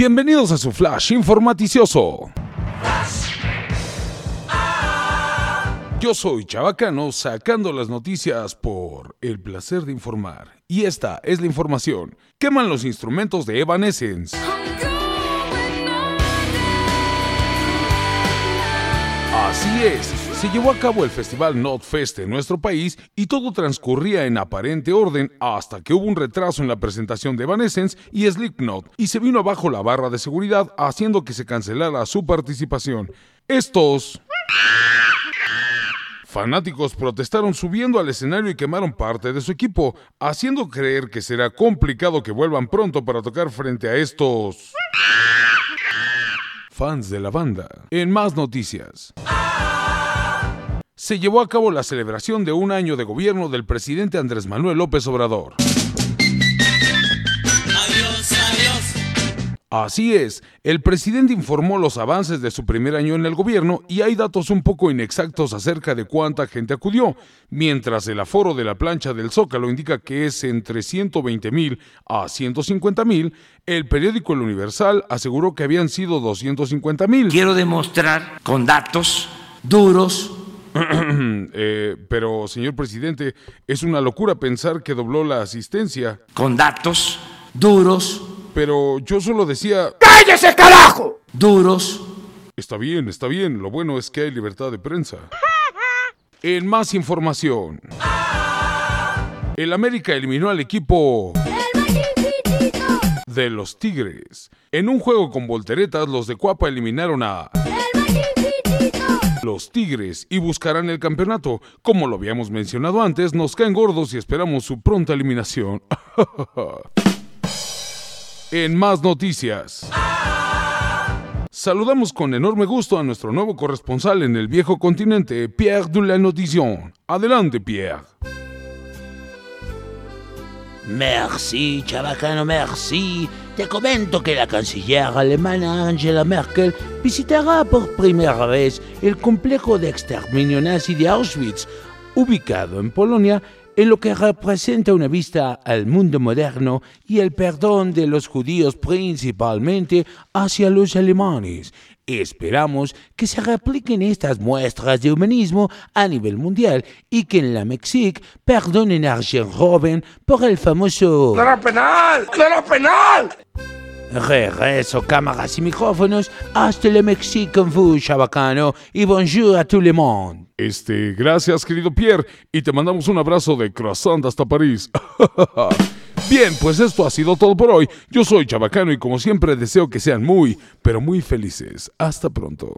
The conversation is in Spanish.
Bienvenidos a su flash informaticioso. Yo soy Chabacano sacando las noticias por el placer de informar. Y esta es la información. Queman los instrumentos de Evanescence. Así es, se llevó a cabo el festival Notfest en nuestro país y todo transcurría en aparente orden hasta que hubo un retraso en la presentación de Evanescence y Slipknot y se vino abajo la barra de seguridad haciendo que se cancelara su participación. Estos Fanáticos protestaron subiendo al escenario y quemaron parte de su equipo, haciendo creer que será complicado que vuelvan pronto para tocar frente a estos fans de la banda. En más noticias. Se llevó a cabo la celebración de un año de gobierno del presidente Andrés Manuel López Obrador. Así es, el presidente informó los avances de su primer año en el gobierno y hay datos un poco inexactos acerca de cuánta gente acudió, mientras el aforo de la plancha del Zócalo indica que es entre 120 mil a 150 mil, el periódico El Universal aseguró que habían sido 250 mil. Quiero demostrar con datos duros eh, pero, señor presidente, es una locura pensar que dobló la asistencia. Con datos duros pero yo solo decía... ¡Cállese, carajo! Duros. Está bien, está bien. Lo bueno es que hay libertad de prensa. En más información. El América eliminó al equipo de los Tigres. En un juego con volteretas, los de Cuapa eliminaron a los Tigres y buscarán el campeonato. Como lo habíamos mencionado antes, nos caen gordos y esperamos su pronta eliminación. En más noticias. Saludamos con enorme gusto a nuestro nuevo corresponsal en el viejo continente, Pierre de la Notición. Adelante, Pierre. Merci, chabacano, merci. Te comento que la canciller alemana Angela Merkel visitará por primera vez el complejo de exterminio nazi de Auschwitz, ubicado en Polonia en lo que representa una vista al mundo moderno y el perdón de los judíos principalmente hacia los alemanes. Esperamos que se repliquen estas muestras de humanismo a nivel mundial y que en la Mexique perdonen a Arjen Robben por el famoso... ¡Claro penal! ¡Claro penal! Regreso cámaras y micrófonos hasta le Mexique con vous, chabacano, y bonjour a tout le monde. Este, gracias querido Pierre, y te mandamos un abrazo de croissant hasta París. Bien, pues esto ha sido todo por hoy. Yo soy Chabacano y como siempre deseo que sean muy, pero muy felices. Hasta pronto.